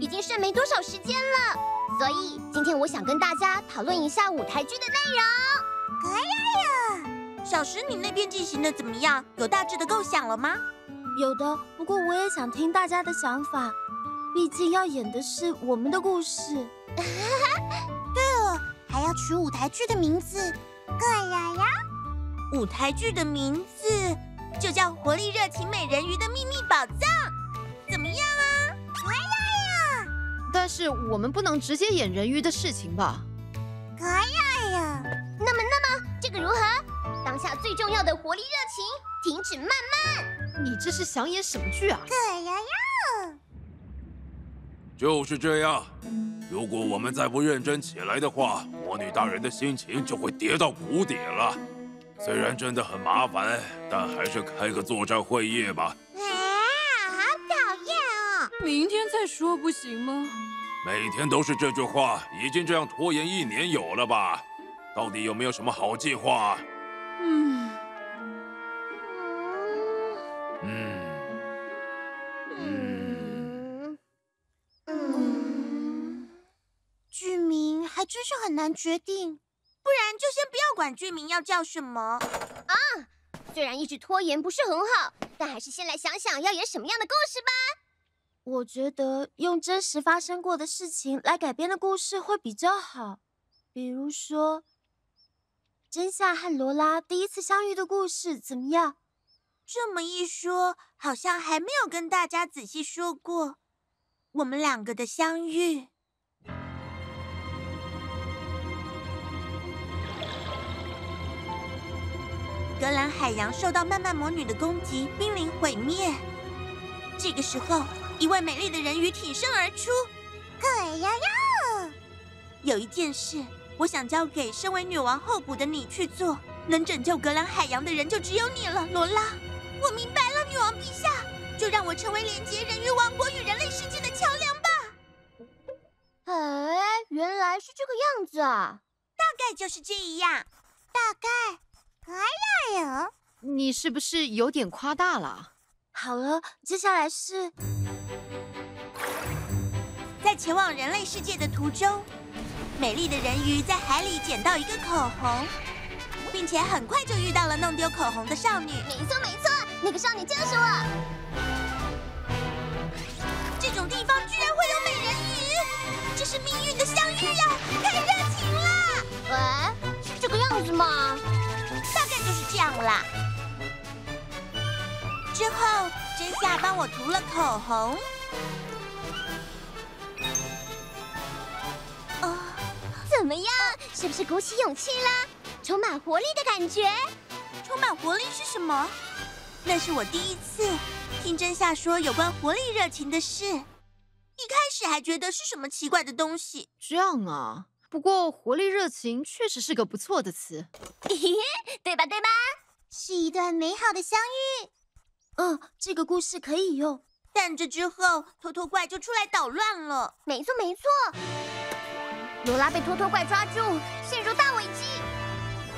已经剩没多少时间了。所以今天我想跟大家讨论一下舞台剧的内容。可以呀，小石，你那边进行的怎么样？有大致的构想了吗？有的，不过我也想听大家的想法，毕竟要演的是我们的故事。对了，还要取舞台剧的名字。可以呀，舞台剧的名字就叫《活力热情美人鱼的秘密宝藏》，怎么样啊？可以呀。但是我们不能直接演人鱼的事情吧？可以呀。那么，那么这个如何？当下最重要的活力热情，停止慢慢。你这是想演什么剧啊？可呀呀！就是这样。如果我们再不认真起来的话，魔女大人的心情就会跌到谷底了。虽然真的很麻烦，但还是开个作战会议吧。明天再说不行吗？每天都是这句话，已经这样拖延一年有了吧？到底有没有什么好计划？嗯。嗯。剧名还真是很难决定，不然就先不要管剧名要叫什么啊。虽然一直拖延不是很好，但还是先来想想要演什么样的故事吧。我觉得用真实发生过的事情来改编的故事会比较好，比如说真夏和罗拉第一次相遇的故事，怎么样？这么一说，好像还没有跟大家仔细说过我们两个的相遇。格兰海洋受到漫漫魔女的攻击，濒临毁灭。这个时候，一位美丽的人鱼挺身而出。可呀呀！有一件事，我想交给身为女王候补的你去做。能拯救格兰海洋的人就只有你了，罗拉。我明白了，女王陛下，就让我成为连接人鱼王国与人类世界的桥梁吧。哎，原来是这个样子啊！大概就是这样，大概。哎呀呀！你是不是有点夸大了？好了，接下来是在前往人类世界的途中，美丽的人鱼在海里捡到一个口红，并且很快就遇到了弄丢口红的少女。没错没错，那个少女就是我。这种地方居然会有美人鱼，这是命运的相遇呀！太热情了！喂，是这个样子吗？大概就是这样啦，之后真夏帮我涂了口红。么样？是不是鼓起勇气啦？充满活力的感觉。充满活力是什么？那是我第一次听真夏说有关活力热情的事。一开始还觉得是什么奇怪的东西。这样啊。不过，活力热情确实是个不错的词，对吧？对吧？是一段美好的相遇。嗯，这个故事可以用。但这之后，偷偷怪就出来捣乱了。没错，没错。罗拉被拖拖怪抓住，陷入大危机。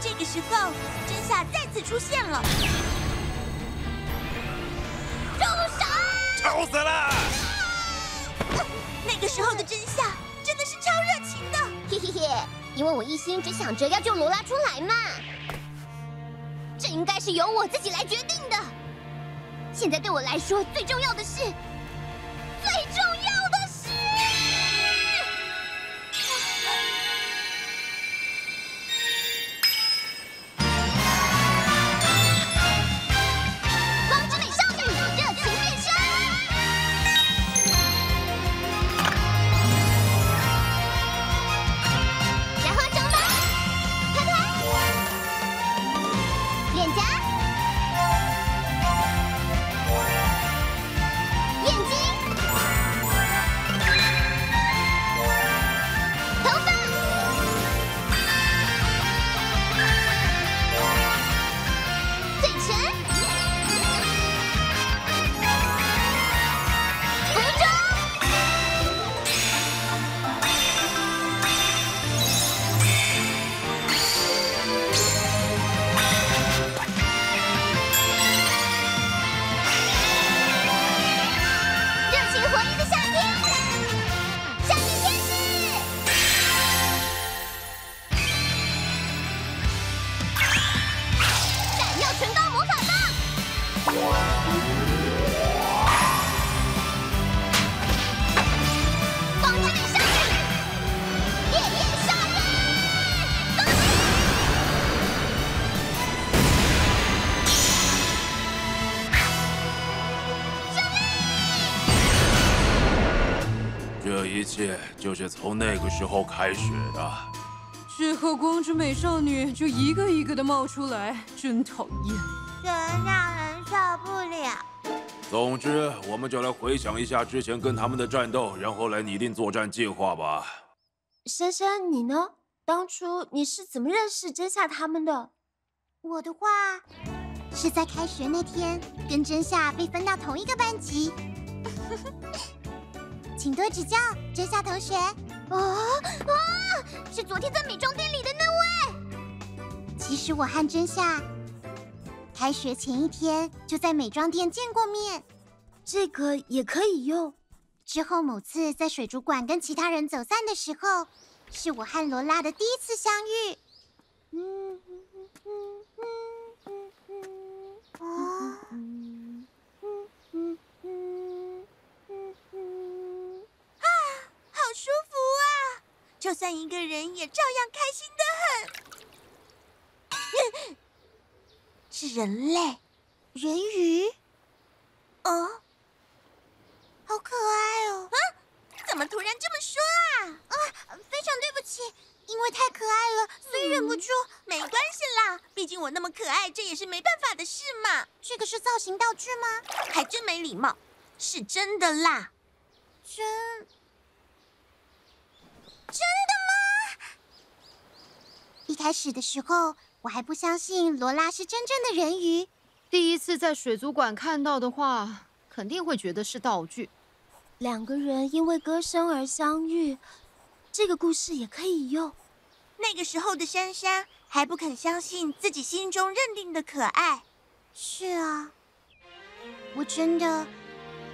这个时候，真夏再次出现了。住手！吵死了！啊！那个时候的真夏真的是超热情的。嘿嘿嘿，因为我一心只想着要救罗拉出来嘛，这应该是由我自己来决定的。现在对我来说最重要的是，一切就是从那个时候开始的。之后，光之美少女就一个一个的冒出来，真讨厌，真让人受不了。总之，我们就来回想一下之前跟他们的战斗，然后来拟定作战计划吧。珊珊，你呢？当初你是怎么认识真夏他们的？我的话是在开学那天，跟真夏被分到同一个班级。请多指教，真夏同学。哦啊！是昨天在美妆店里的那位。其实我和真夏开学前一天就在美妆店见过面，这个也可以用。之后某次在水族馆跟其他人走散的时候，是我和罗拉的第一次相遇。嗯嗯嗯嗯嗯嗯啊嗯嗯嗯嗯嗯啊，好舒服啊！就算一个人也照样开心的很。是人类，人鱼。哦，好可爱哦！啊，怎么突然这么说啊？啊，非常对不起，因为太可爱了，所以忍不住。嗯，没关系啦，毕竟我那么可爱，这也是没办法的事嘛。这个是造型道具吗？还真没礼貌，是真的啦。真真的吗？一开始的时候，我还不相信罗拉是真正的人鱼。第一次在水族馆看到的话，肯定会觉得是道具。两个人因为歌声而相遇，这个故事也可以用。那个时候的珊珊还不肯相信自己心中认定的可爱。是啊，我真的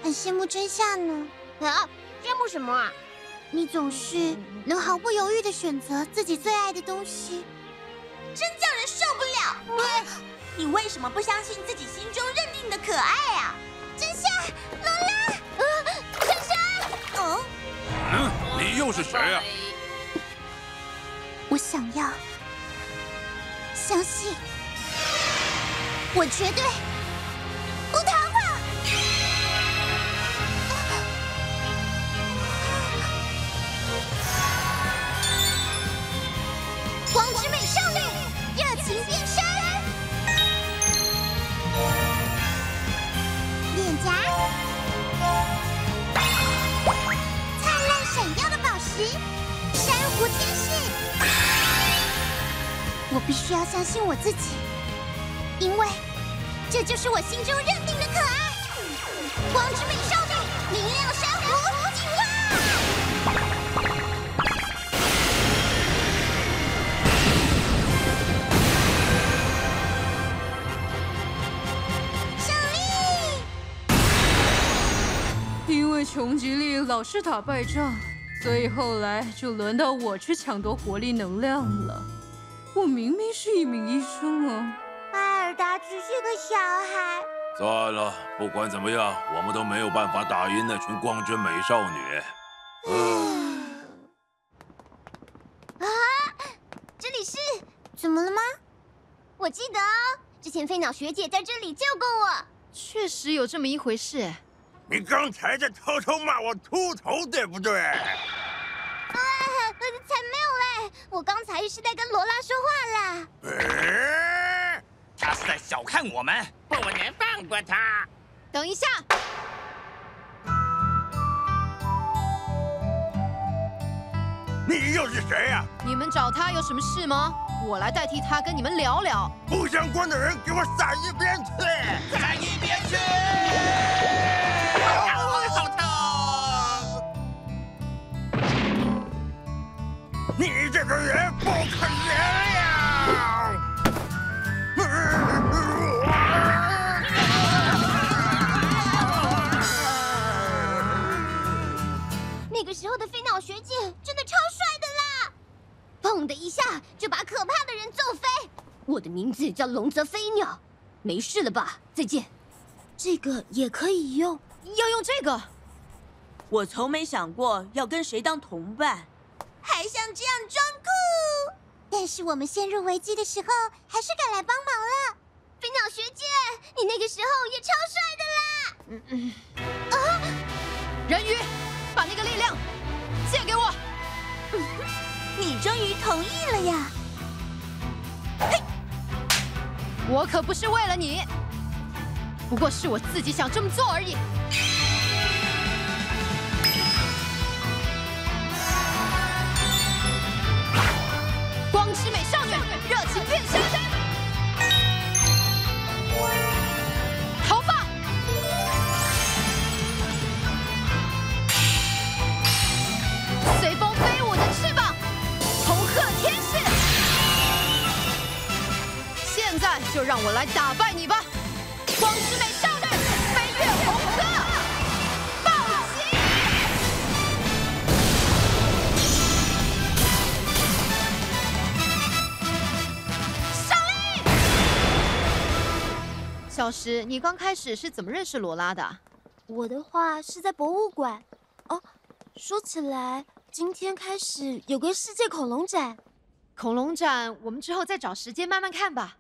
很羡慕真夏呢。啊，羡慕什么啊？你总是能毫不犹豫的选择自己最爱的东西，真叫人受不了。嗯，你为什么不相信自己心中认定的可爱啊？真夏，罗拉，呃，真夏，哦，嗯，你又是谁啊？我想要相信，我绝对不逃须要相信我自己，因为这就是我心中认定的可爱。光之美少女，明亮珊瑚，进化！胜利！因为穷吉利老是打败仗，所以后来就轮到我去抢夺活力能量了。我明明是一名医生啊！艾尔达只是个小孩。算了，不管怎么样，我们都没有办法打赢那群光之美少女。啊，这里是怎么了吗？我记得哦，之前飞鸟学姐在这里救过我。确实有这么一回事。你刚才在偷偷骂我秃头，对不对？啊，才没有嘞！我刚才是在跟罗拉说话啦。呃，他是在小看我们，不能放过他。等一下，你又是谁呀？你们找他有什么事吗？我来代替他跟你们聊聊。不相关的人，给我闪一边去！闪一边去！个人不可原谅！那个时候的飞鸟学姐真的超帅的啦！砰的一下就把可怕的人揍飞。我的名字叫龙泽飞鸟，没事了吧？再见。这个也可以用，要用这个。我从没想过要跟谁当同伴，还像这样装酷。但是我们陷入危机的时候，还是赶来帮忙了。飞鸟学姐，你那个时候也超帅的啦！嗯嗯。啊！人鱼，把那个力量借给我。你终于同意了呀！嘿，我可不是为了你，不过是我自己想这么做而已。美少女，热情变身。你刚开始是怎么认识罗拉的？我的话是在博物馆。哦，说起来，今天开始有个世界恐龙展。恐龙展，我们之后再找时间慢慢看吧。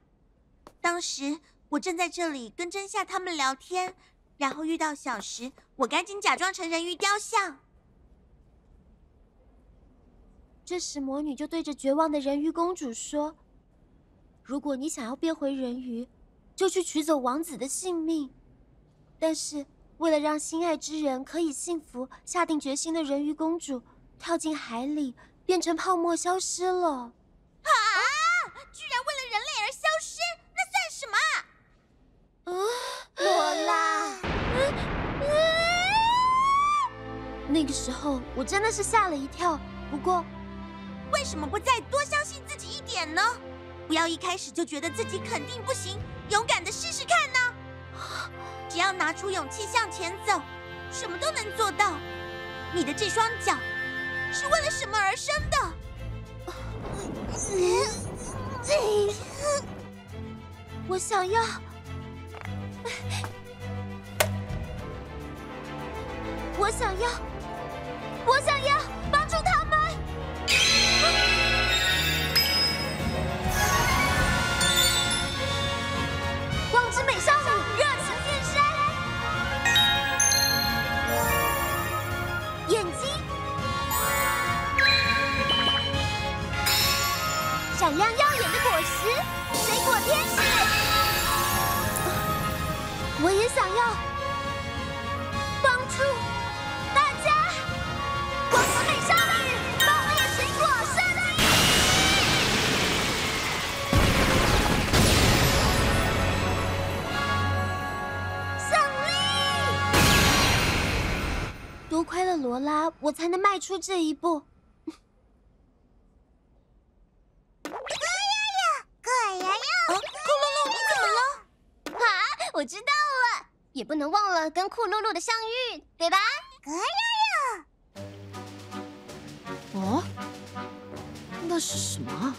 当时我正在这里跟真夏他们聊天，然后遇到小石，我赶紧假装成人鱼雕像。这时魔女就对着绝望的人鱼公主说：“如果你想要变回人鱼，就去取走王子的性命。但是为了让心爱之人可以幸福，下定决心的人鱼公主跳进海里，变成泡沫消失了。”啊！居然为了人类而消失！那算什么？啊，罗拉。那个时候我真的是吓了一跳。不过，为什么不再多相信自己一点呢？不要一开始就觉得自己肯定不行，勇敢的试试看呢？只要拿出勇气向前走，什么都能做到。你的这双脚是为了什么而生的？嗯我想要，我想要，我想要闪亮耀眼的果实，水果天使。我也想要帮助大家，光之美少女，爆裂水果胜利！胜利！多亏了罗拉，我才能迈出这一步。也不能忘了跟酷露露的相遇，对吧？可呀呀！哦，那是什么？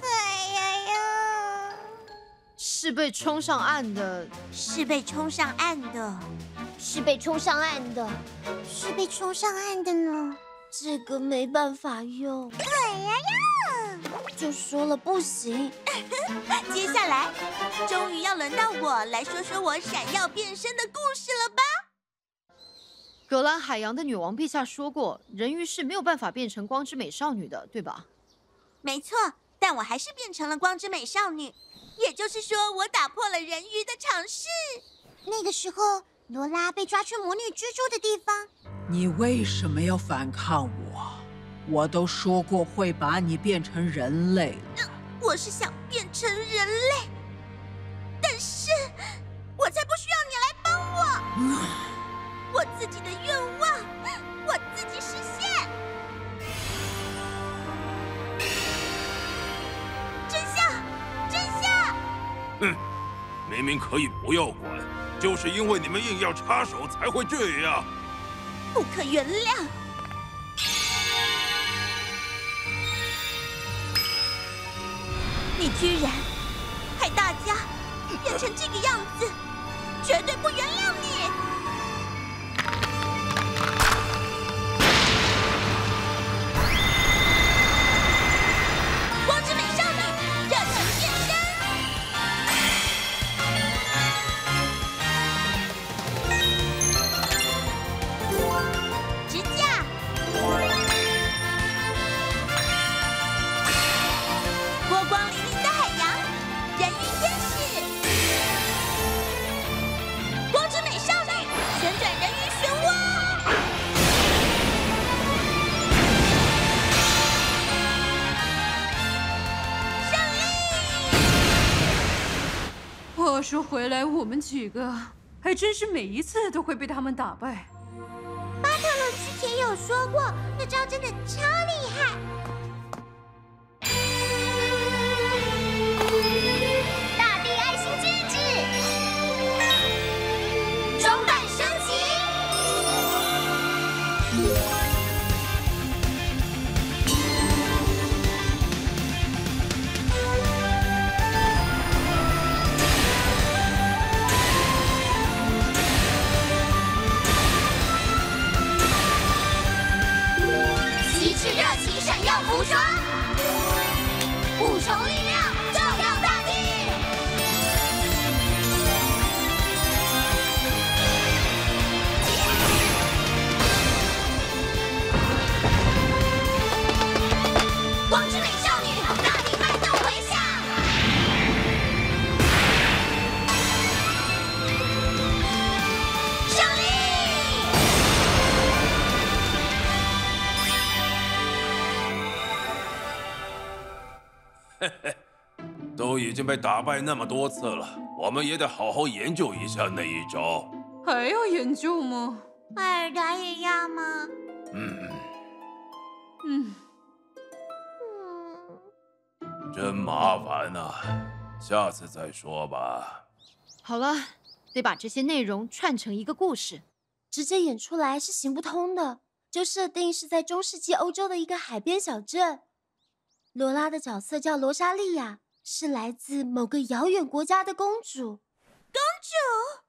哎呀呀！是被冲上岸的，是被冲上岸的，是被冲上岸的，是被冲上岸的呢？这个没办法用。哎呀呀！就说了不行。接下来，终于要轮到我来说说我闪耀变身的故事了吧？葛兰海洋的女王陛下说过，人鱼是没有办法变成光之美少女的，对吧？没错，但我还是变成了光之美少女，也就是说，我打破了人鱼的尝试。那个时候，罗拉被抓去魔女居住的地方。你为什么要反抗我？都说过会把你变成人类了。我是想变成人类，但是我才不需要你来帮我。我自己的愿望，我自己实现。真相，真相。哼，明明可以不要管，就是因为你们硬要插手，才会这样。不可原谅。居然害大家变成这个样子，绝对不原谅你！说回来，我们几个还真是每一次都会被他们打败。巴特勒之前有说过，那招真的超厉害。成立被打败那么多次了，我们也得好好研究一下那一招。还要研究吗？艾尔达也要吗？嗯嗯嗯，真麻烦啊，下次再说吧。好了，得把这些内容串成一个故事，直接演出来是行不通的。就设定是在中世纪欧洲的一个海边小镇。罗拉的角色叫罗莎莉亚，是来自某个遥远国家的公主。公主，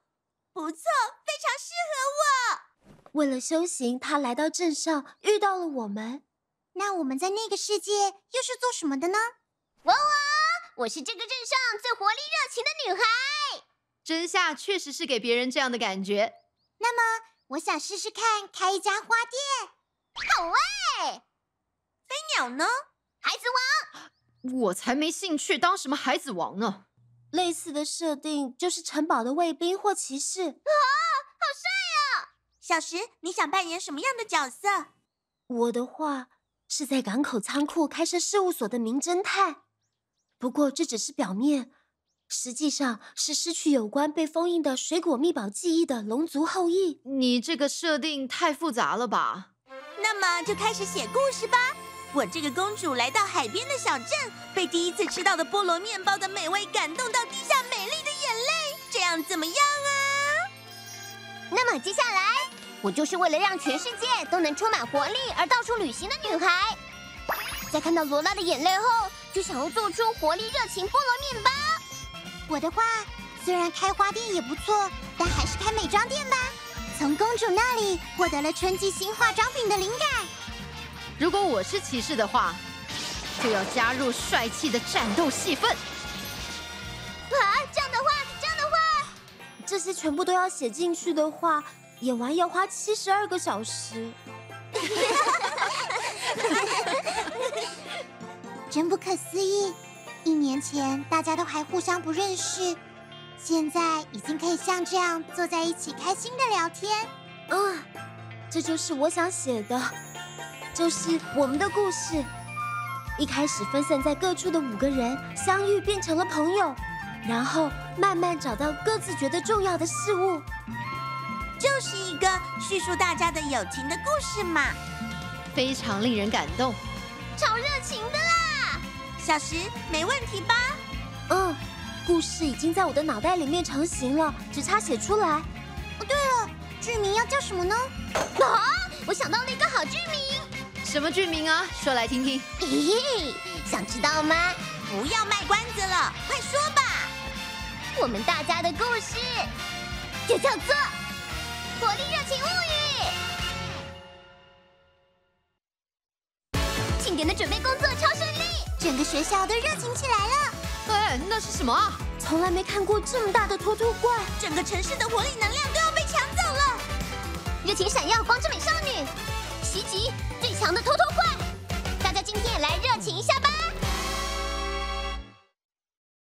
不错，非常适合我。为了修行，她来到镇上，遇到了我们。那我们在那个世界又是做什么的呢？哇哇，我是这个镇上最活力热情的女孩。真夏确实是给别人这样的感觉。那么，我想试试看开一家花店。好哎，飞鸟呢？孩子王，我才没兴趣当什么孩子王呢。类似的设定就是城堡的卫兵或骑士。啊，好帅啊！小石，你想扮演什么样的角色？我的话是在港口仓库开设事务所的名侦探。不过这只是表面，实际上是失去有关被封印的水果秘宝记忆的龙族后裔。你这个设定太复杂了吧？那么就开始写故事吧。我这个公主来到海边的小镇，被第一次吃到的菠萝面包的美味感动到滴下美丽的眼泪，这样怎么样啊？那么接下来，我就是为了让全世界都能充满活力而到处旅行的女孩。在看到罗拉的眼泪后，就想要做出活力热情菠萝面包。我的话，虽然开花店也不错，但还是开美妆店吧。从公主那里获得了春季新化妆品的灵感。如果我是骑士的话，就要加入帅气的战斗戏份。啊，这样的话，这样的话，这些全部都要写进去的话，演完要花七十二个小时。真不可思议！一年前大家都还互相不认识，现在已经可以像这样坐在一起开心的聊天。嗯，这就是我想写的。就是我们的故事，一开始分散在各处的五个人相遇变成了朋友，然后慢慢找到各自觉得重要的事物，就是一个叙述大家的友情的故事嘛，非常令人感动，超热情的啦！小石，没问题吧？嗯，故事已经在我的脑袋里面成型了，只差写出来。哦，对了，剧名要叫什么呢？啊，我想到了一个好剧名。什么剧名啊？说来听听。咦，想知道吗？不要卖关子了，快说吧。我们大家的故事就叫做《活力热情物语》。庆典的准备工作超顺利，整个学校都热情起来了。哎，那是什么啊？从来没看过这么大的脱脱怪，整个城市的活力能量都要被抢走了。热情闪耀，光之美少女。袭击最强的偷偷怪大家今天也来热情一下吧。